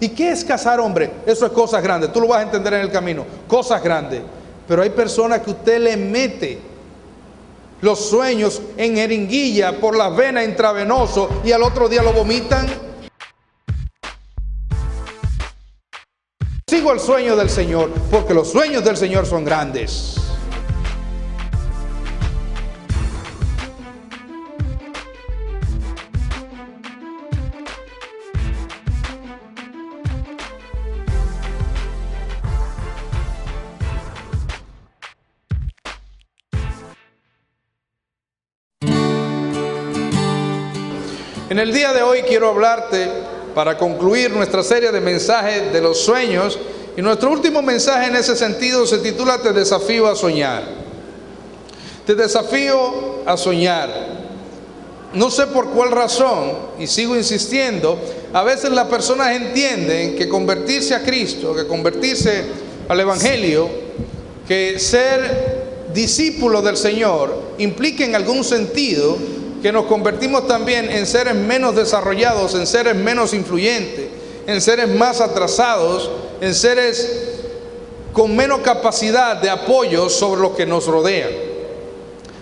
¿Y qué es cazar hombre? Eso es cosas grandes. Tú lo vas a entender en el camino. Cosas grandes. Pero hay personas que usted le mete los sueños en jeringuilla por la vena intravenoso y al otro día lo vomitan. Sigo el sueño del Señor porque los sueños del Señor son grandes. En el día de hoy quiero hablarte para concluir nuestra serie de mensajes de los sueños y nuestro último mensaje en ese sentido se titula Te desafío a soñar. Te desafío a soñar. No sé por cuál razón, y sigo insistiendo, a veces las personas entienden que convertirse a Cristo, que convertirse al Evangelio, que ser discípulo del Señor implica en algún sentido que nos convertimos también en seres menos desarrollados, en seres menos influyentes, en seres más atrasados, en seres con menos capacidad de apoyo sobre los que nos rodean.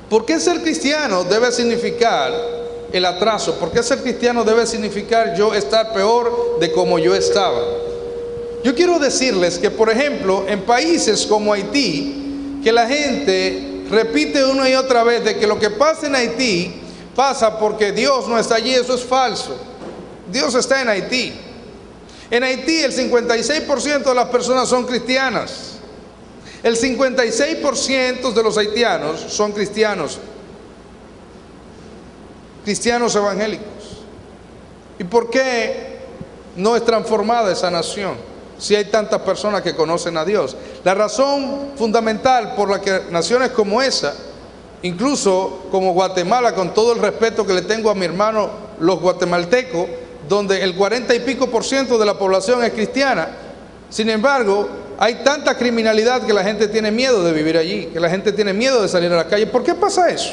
¿Por qué ser cristiano debe significar el atraso? ¿Por qué ser cristiano debe significar yo estar peor de como yo estaba? Yo quiero decirles que, por ejemplo, en países como Haití, que la gente repite una y otra vez de que lo que pasa en Haití pasa porque Dios no está allí, eso es falso. Dios está en Haití. En Haití el 56% de las personas son cristianas. El 56% de los haitianos son cristianos. Cristianos evangélicos. ¿Y por qué no es transformada esa nación? Si hay tantas personas que conocen a Dios. La razón fundamental por la que naciones como esa incluso como Guatemala, con todo el respeto que le tengo a mi hermano los guatemaltecos, donde el 40 y pico por ciento de la población es cristiana, sin embargo, hay tanta criminalidad que la gente tiene miedo de vivir allí, que la gente tiene miedo de salir a la calle. ¿Por qué pasa eso?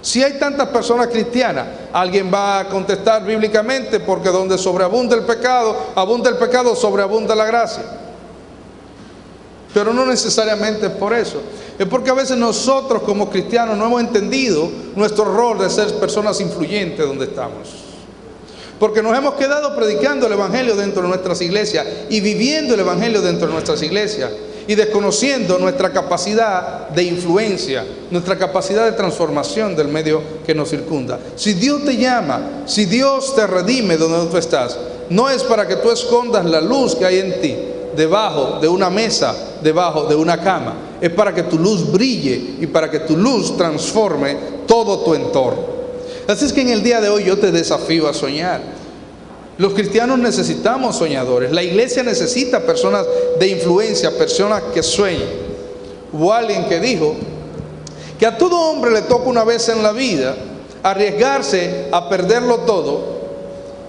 Si hay tantas personas cristianas, alguien va a contestar bíblicamente porque donde sobreabunda el pecado, abunda el pecado, sobreabunda la gracia. Pero no necesariamente por eso. Es porque a veces nosotros como cristianos no hemos entendido nuestro rol de ser personas influyentes donde estamos. Porque nos hemos quedado predicando el Evangelio dentro de nuestras iglesias y viviendo el Evangelio dentro de nuestras iglesias y desconociendo nuestra capacidad de influencia, nuestra capacidad de transformación del medio que nos circunda. Si Dios te llama, si Dios te redime donde tú estás, no es para que tú escondas la luz que hay en ti, debajo de una mesa, debajo de una cama. Es para que tu luz brille y para que tu luz transforme todo tu entorno. Así es que en el día de hoy yo te desafío a soñar. Los cristianos necesitamos soñadores. La iglesia necesita personas de influencia, personas que sueñen. Hubo alguien que dijo que a todo hombre le toca una vez en la vida arriesgarse a perderlo todo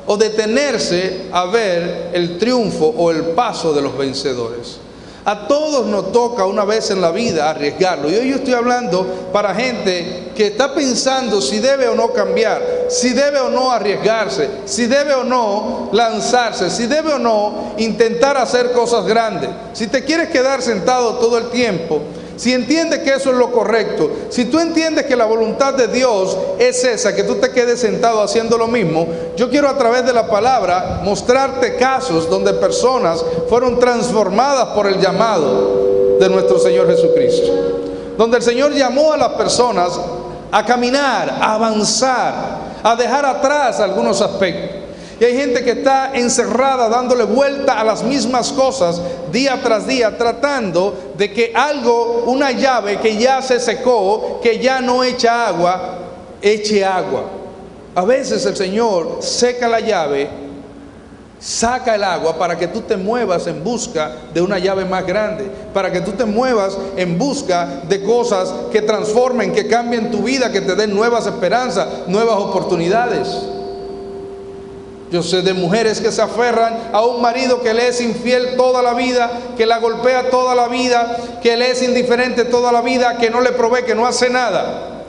o detenerse a ver el triunfo o el paso de los vencedores. A todos nos toca una vez en la vida arriesgarlo. Y hoy yo estoy hablando para gente que está pensando si debe o no cambiar, si debe o no arriesgarse, si debe o no lanzarse, si debe o no intentar hacer cosas grandes. Si te quieres quedar sentado todo el tiempo, si entiendes que eso es lo correcto, si tú entiendes que la voluntad de Dios es esa, que tú te quedes sentado haciendo lo mismo, yo quiero a través de la palabra mostrarte casos donde personas fueron transformadas por el llamado de nuestro Señor Jesucristo. Donde el Señor llamó a las personas a caminar, a avanzar, a dejar atrás algunos aspectos. Hay gente que está encerrada dándole vuelta a las mismas cosas día tras día, tratando de que algo, una llave que ya se secó, que ya no echa agua, eche agua. A veces el Señor seca la llave, saca el agua para que tú te muevas en busca de una llave más grande, para que tú te muevas en busca de cosas que transformen, que cambien tu vida, que te den nuevas esperanzas, nuevas oportunidades. Yo sé de mujeres que se aferran a un marido que le es infiel toda la vida, que la golpea toda la vida, que le es indiferente toda la vida, que no le provee, que no hace nada.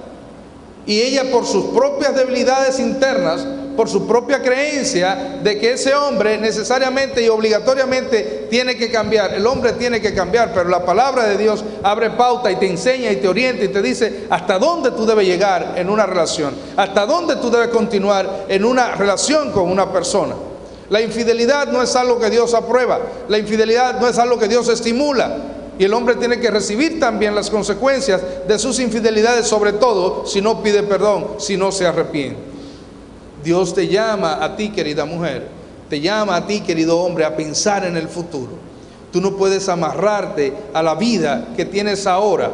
Y ella por sus propias debilidades internas por su propia creencia de que ese hombre necesariamente y obligatoriamente tiene que cambiar. El hombre tiene que cambiar, pero la palabra de Dios abre pauta y te enseña y te orienta y te dice hasta dónde tú debes llegar en una relación, hasta dónde tú debes continuar en una relación con una persona. La infidelidad no es algo que Dios aprueba, la infidelidad no es algo que Dios estimula. Y el hombre tiene que recibir también las consecuencias de sus infidelidades, sobre todo si no pide perdón, si no se arrepiente. Dios te llama a ti, querida mujer, te llama a ti, querido hombre, a pensar en el futuro. Tú no puedes amarrarte a la vida que tienes ahora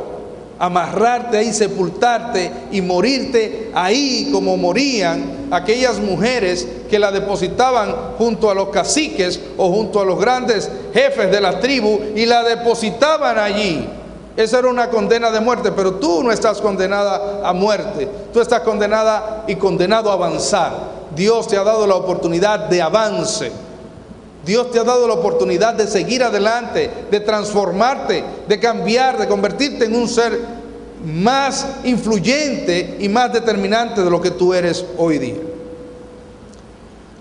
amarrarte ahí, sepultarte y morirte ahí como morían aquellas mujeres que la depositaban junto a los caciques o junto a los grandes jefes de la tribu y la depositaban allí. Esa era una condena de muerte, pero tú no estás condenada a muerte, tú estás condenada y condenado a avanzar. Dios te ha dado la oportunidad de avance. Dios te ha dado la oportunidad de seguir adelante, de transformarte, de cambiar, de convertirte en un ser más influyente y más determinante de lo que tú eres hoy día.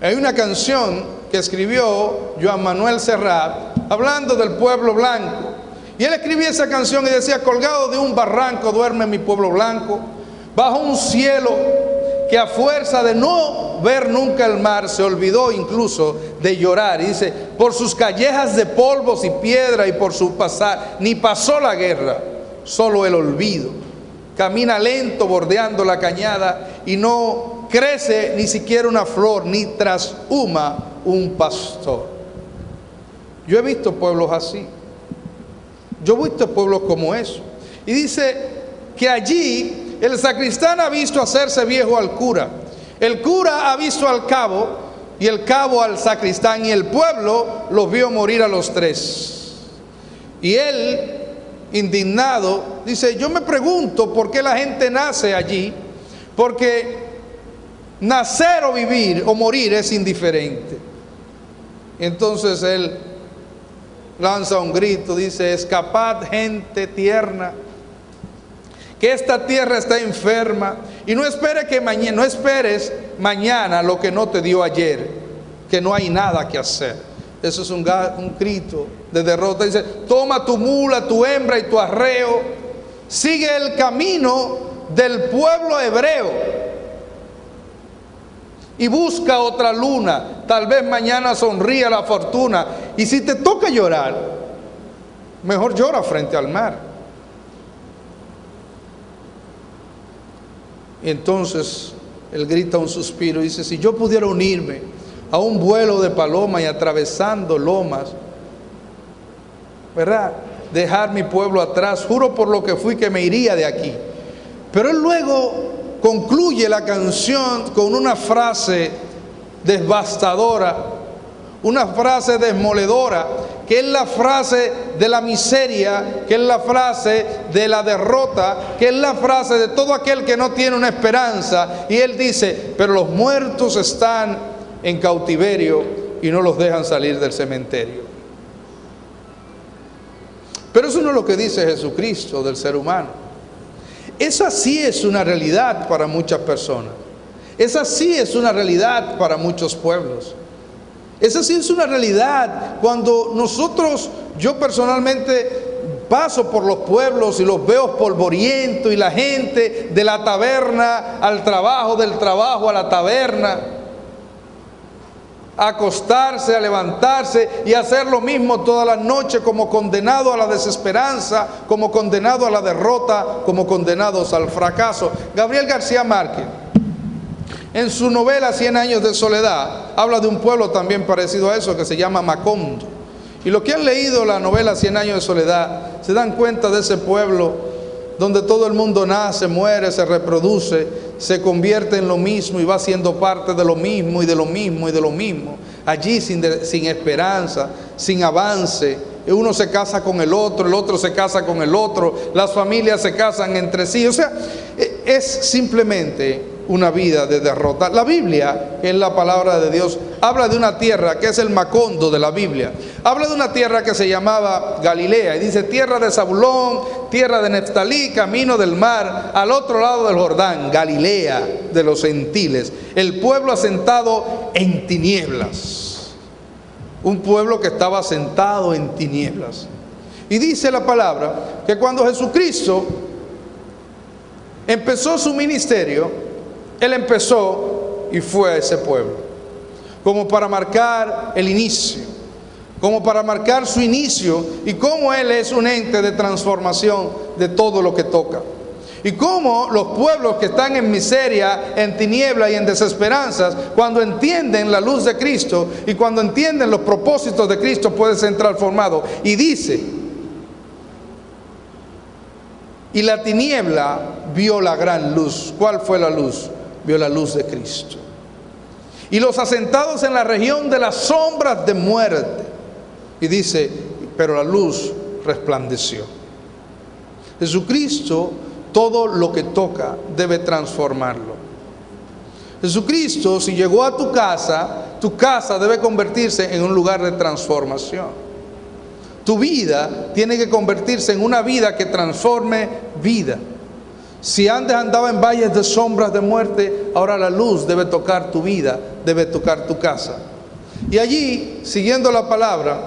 Hay una canción que escribió Joan Manuel Serrat hablando del pueblo blanco. Y él escribía esa canción y decía, colgado de un barranco duerme mi pueblo blanco, bajo un cielo que a fuerza de no ver nunca el mar se olvidó incluso de llorar. Y dice, por sus callejas de polvos y piedra y por su pasar, ni pasó la guerra, solo el olvido. Camina lento bordeando la cañada y no crece ni siquiera una flor, ni trashuma un pastor. Yo he visto pueblos así. Yo he visto pueblos como eso. Y dice que allí el sacristán ha visto hacerse viejo al cura. El cura ha visto al cabo y el cabo al sacristán y el pueblo los vio morir a los tres. Y él, indignado, dice, yo me pregunto por qué la gente nace allí, porque nacer o vivir o morir es indiferente. Entonces él lanza un grito, dice, escapad gente tierna que esta tierra está enferma y no espere que mañana, no esperes mañana lo que no te dio ayer, que no hay nada que hacer. Eso es un, un grito de derrota. Dice, toma tu mula, tu hembra y tu arreo, sigue el camino del pueblo hebreo y busca otra luna. Tal vez mañana sonría la fortuna. Y si te toca llorar, mejor llora frente al mar. Y entonces él grita un suspiro y dice, si yo pudiera unirme a un vuelo de paloma y atravesando lomas, ¿verdad? Dejar mi pueblo atrás, juro por lo que fui que me iría de aquí. Pero él luego concluye la canción con una frase devastadora, una frase desmoledora que es la frase de la miseria, que es la frase de la derrota, que es la frase de todo aquel que no tiene una esperanza. Y él dice, pero los muertos están en cautiverio y no los dejan salir del cementerio. Pero eso no es lo que dice Jesucristo del ser humano. Esa sí es una realidad para muchas personas. Esa sí es una realidad para muchos pueblos. Esa sí es una realidad. Cuando nosotros, yo personalmente paso por los pueblos y los veo polvorientos y la gente de la taberna al trabajo, del trabajo a la taberna, a acostarse, a levantarse y hacer lo mismo toda la noche como condenado a la desesperanza, como condenado a la derrota, como condenados al fracaso. Gabriel García Márquez en su novela Cien años de soledad habla de un pueblo también parecido a eso que se llama Macondo. Y los que han leído la novela Cien años de soledad se dan cuenta de ese pueblo donde todo el mundo nace, muere, se reproduce, se convierte en lo mismo y va siendo parte de lo mismo y de lo mismo y de lo mismo. Allí sin, sin esperanza, sin avance. Uno se casa con el otro, el otro se casa con el otro, las familias se casan entre sí. O sea, e, es simplemente una vida de derrota. La Biblia, que es la palabra de Dios, habla de una tierra que es el Macondo de la Biblia. Habla de una tierra que se llamaba Galilea y dice tierra de Zabulón, tierra de Neftalí, camino del mar, al otro lado del Jordán, Galilea. de los gentiles, el pueblo asentado en tinieblas. Un pueblo que estaba asentado en tinieblas. Y dice la palabra que cuando Jesucristo empezó su ministerio, Él empezó y fue a ese pueblo, como para marcar el inicio, como para marcar su inicio y cómo Él es un ente de transformación de todo lo que toca. Y cómo los pueblos que están en miseria, en tiniebla y en desesperanzas, cuando entienden la luz de Cristo y cuando entienden los propósitos de Cristo, pueden ser transformados. Y dice, y la tiniebla vio la gran luz. ¿Cuál fue la luz? Vio la luz de Cristo. Y los asentados en la región de las sombras de muerte. Y dice, pero la luz resplandeció. Jesucristo todo lo que toca debe transformarlo. Jesucristo, si llegó a tu casa, tu casa debe convertirse en un lugar de transformación. Tu vida tiene que convertirse en una vida que transforme vida. Si antes andaba en valles de sombras de muerte, ahora la luz debe tocar tu vida, debe tocar tu casa. Y allí, siguiendo la palabra,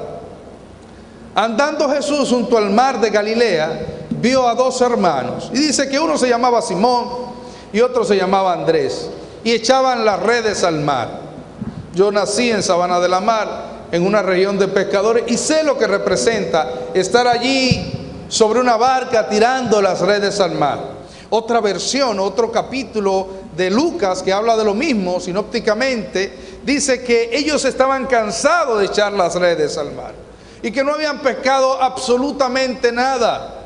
andando Jesús junto al mar de Galilea, vio a dos hermanos. Y dice que uno se llamaba Simón y otro se llamaba Andrés. Y echaban las redes al mar. Yo nací en Sabana de la Mar, en una región de pescadores, y sé lo que representa estar allí sobre una barca tirando las redes al mar. Otra versión, otro capítulo de Lucas que habla de lo mismo, sinópticamente, dice que ellos estaban cansados de echar las redes al mar y que no habían pescado absolutamente nada.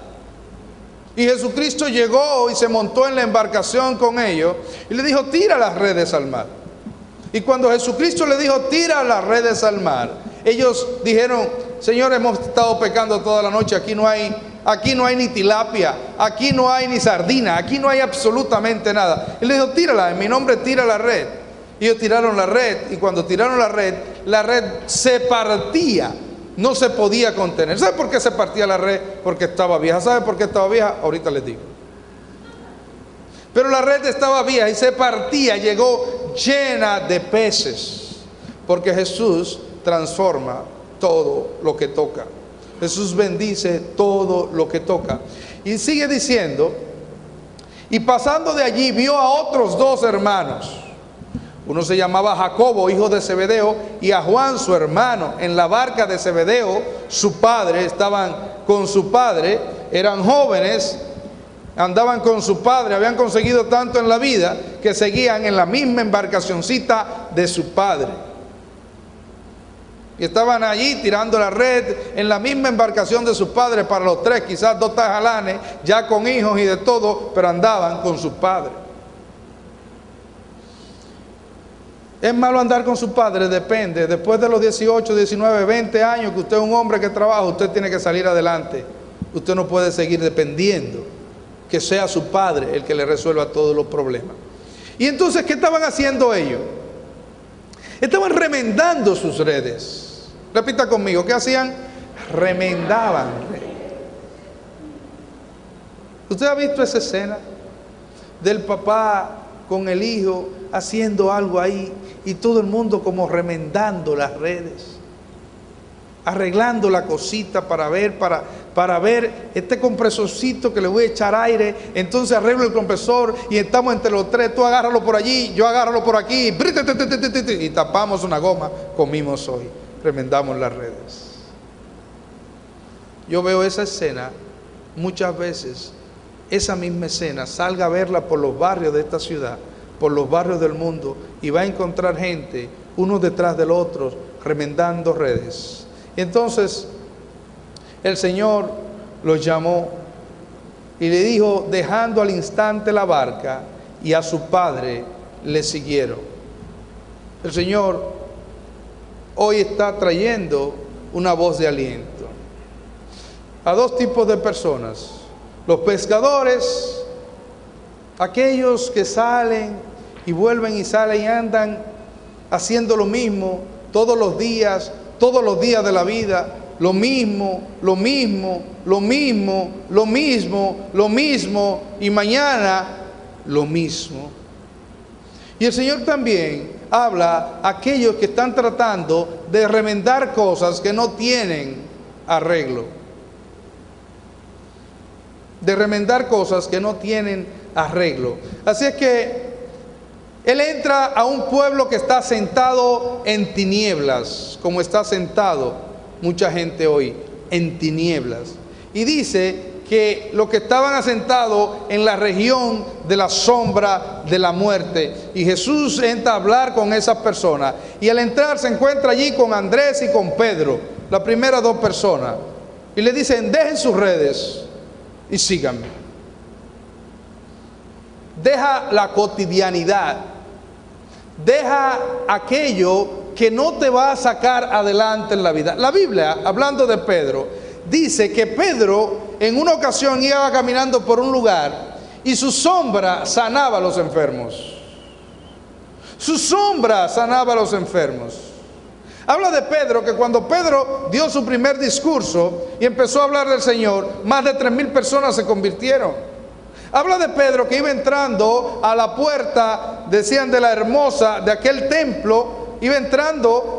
Y Jesucristo llegó y se montó en la embarcación con ellos y le dijo, tira las redes al mar. Y cuando Jesucristo le dijo, tira las redes al mar, ellos dijeron, Señor, hemos estado pecando toda la noche, aquí no hay, aquí no hay ni tilapia, aquí no hay ni sardina, aquí no hay absolutamente nada. Él le dijo, tírala, en mi nombre tira la red. Y ellos tiraron la red y cuando tiraron la red, la red se partía no se podía contener. ¿Sabe por qué se partía la red? Porque estaba vieja. ¿Sabe por qué estaba vieja? Ahorita les digo. Pero la red estaba vieja y se partía, llegó llena de peces, porque Jesús transforma todo lo que toca. Jesús bendice todo lo que toca. Y sigue diciendo, y pasando de allí vio a otros dos hermanos uno se llamaba Jacobo, hijo de Zebedeo, y a Juan, su hermano, en la barca de Zebedeo, su padre, estaban con su padre, eran jóvenes, andaban con su padre, habían conseguido tanto en la vida que seguían en la misma embarcacioncita de su padre. Y estaban allí tirando la red en la misma embarcación de su padre para los tres, quizás dos tajalanes, ya con hijos y de todo, pero andaban con su padre. ¿Es malo andar con su padre? Depende. Después de los 18, 19, 20 años que usted es un hombre que trabaja, usted tiene que salir adelante. Usted no puede seguir dependiendo que sea su padre el que le resuelva todos los problemas. Y entonces, ¿qué estaban haciendo ellos? Estaban remendando sus redes. Repita conmigo, ¿qué hacían? Remendaban. ¿Usted ha visto esa escena del papá con el hijo haciendo algo ahí y todo el mundo como remendando las redes, arreglando la cosita para ver, para, para ver este compresorcito que le voy a echar aire, entonces arreglo el compresor y estamos entre los tres, tú agárralo por allí, yo agárralo por aquí, y tapamos una goma, comimos hoy, remendamos las redes. Yo veo esa escena muchas veces, esa misma escena, salga a verla por los barrios de esta ciudad por los barrios del mundo y va a encontrar gente, uno detrás del otro, remendando redes. entonces el Señor los llamó y le dijo, dejando al instante la barca, y a su padre le siguieron. El Señor hoy está trayendo una voz de aliento a dos tipos de personas. Los pescadores, aquellos que salen y vuelven y salen y andan haciendo lo mismo todos los días, todos los días de la vida, lo mismo, lo mismo, lo mismo, lo mismo, lo mismo, y mañana lo mismo. Y el Señor también habla a aquellos que están tratando de remendar cosas que no tienen arreglo. De remendar cosas que no tienen arreglo. Así es que Él entra a un pueblo que está sentado en tinieblas, como está sentado mucha gente hoy, en tinieblas. Y dice que los que estaban asentados en la región de la sombra de la muerte. Y Jesús entra a hablar con esas personas. Y al entrar se encuentra allí con Andrés y con Pedro, las primeras dos personas. Y le dicen, dejen sus redes y síganme. Deja la cotidianidad. Deja aquello que no te va a sacar adelante en la vida. La Biblia, hablando de Pedro, dice que Pedro en una ocasión iba caminando por un lugar y su sombra sanaba a los enfermos. Su sombra sanaba a los enfermos. Habla de Pedro que cuando Pedro dio su primer discurso y empezó a hablar del Señor, más de tres mil personas se convirtieron. Habla de Pedro que iba entrando a la puerta, decían de la hermosa, de aquel templo, iba entrando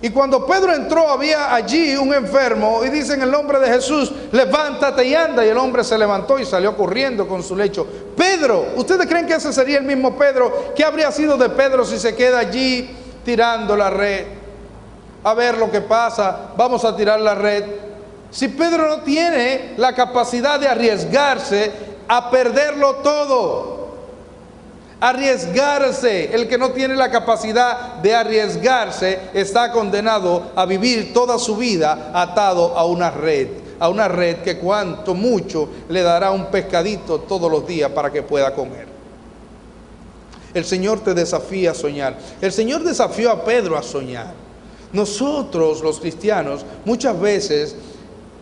y cuando Pedro entró había allí un enfermo y dice en el nombre de Jesús, levántate y anda. Y el hombre se levantó y salió corriendo con su lecho. Pedro, ¿ustedes creen que ese sería el mismo Pedro? ¿Qué habría sido de Pedro si se queda allí tirando la red? A ver lo que pasa, vamos a tirar la red. Si Pedro no tiene la capacidad de arriesgarse a perderlo todo, Arriesgarse, el que no tiene la capacidad de arriesgarse está condenado a vivir toda su vida atado a una red, a una red que cuanto mucho le dará un pescadito todos los días para que pueda comer. El Señor te desafía a soñar. El Señor desafió a Pedro a soñar. Nosotros los cristianos muchas veces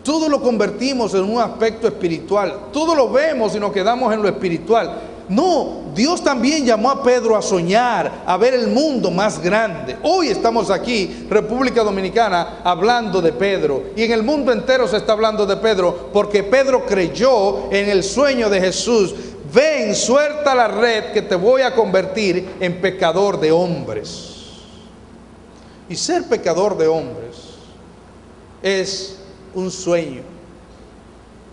todo lo convertimos en un aspecto espiritual. Todo lo vemos y nos quedamos en lo espiritual. No, Dios también llamó a Pedro a soñar, a ver el mundo más grande. Hoy estamos aquí, República Dominicana, hablando de Pedro. Y en el mundo entero se está hablando de Pedro porque Pedro creyó en el sueño de Jesús. Ven, suelta la red que te voy a convertir en pecador de hombres. Y ser pecador de hombres es un sueño.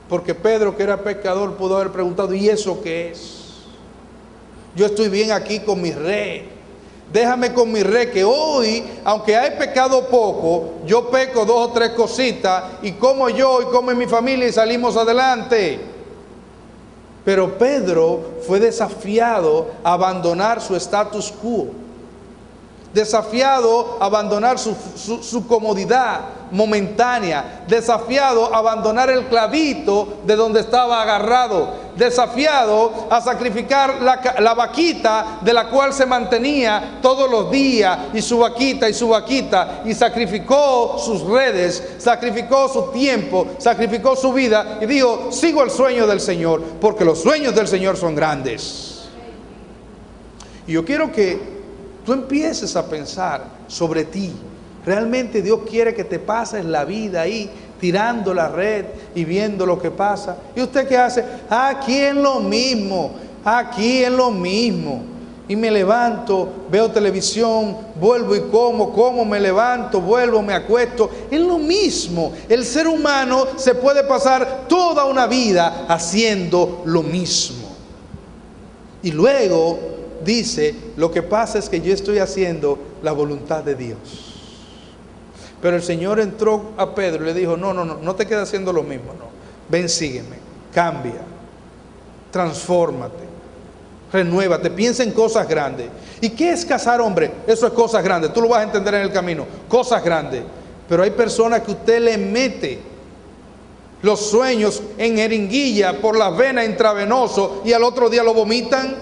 Porque Pedro, que era pecador, pudo haber preguntado, ¿y eso qué es? Yo estoy bien aquí con mi rey. Déjame con mi rey que hoy, aunque hay pecado poco, yo peco dos o tres cositas y como yo y como mi familia y salimos adelante. Pero Pedro fue desafiado a abandonar su status quo, desafiado a abandonar su, su comodidad, momentánea, desafiado a abandonar el clavito de donde estaba agarrado, desafiado a sacrificar la, vaquita de la cual se mantenía todos los días y su vaquita y su vaquita y sacrificó sus redes, sacrificó su tiempo, sacrificó su vida y dijo, sigo el sueño del Señor, porque los sueños del Señor son grandes. Y yo quiero que tú empieces a pensar sobre ti, Realmente Dios quiere que te pases la vida ahí tirando la red y viendo lo que pasa. ¿Y usted qué hace? Aquí en lo mismo, aquí en lo mismo. Y me levanto, veo televisión, vuelvo y como, como, me levanto, vuelvo, me acuesto. Es lo mismo. El ser humano se puede pasar toda una vida haciendo lo mismo. Y luego dice, lo que pasa es que yo estoy haciendo la voluntad de Dios. Pero el Señor entró a Pedro y le dijo, no, no, no, no te quedes haciendo lo mismo, no. Ven, sígueme, cambia, transfórmate, renuévate, piensa en cosas grandes. ¿Y qué es casar hombre? Eso es cosas grandes, tú lo vas a entender en el camino, cosas grandes. Pero hay personas que usted le mete los sueños en jeringuilla por la vena intravenoso y al otro día lo vomitan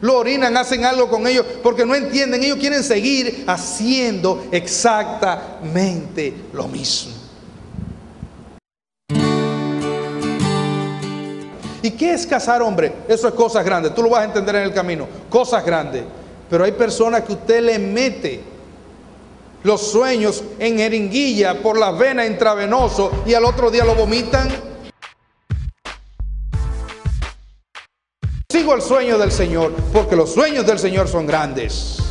lo orinan, hacen algo con ellos porque no entienden. Ellos quieren seguir haciendo exactamente lo mismo. ¿Y qué es casar hombre? Eso es cosas grandes. Tú lo vas a entender en el camino. Cosas grandes. Pero hay personas que usted le mete los sueños en jeringuilla por la vena intravenoso y al otro día lo vomitan. El sueño del Señor, porque los sueños del Señor son grandes.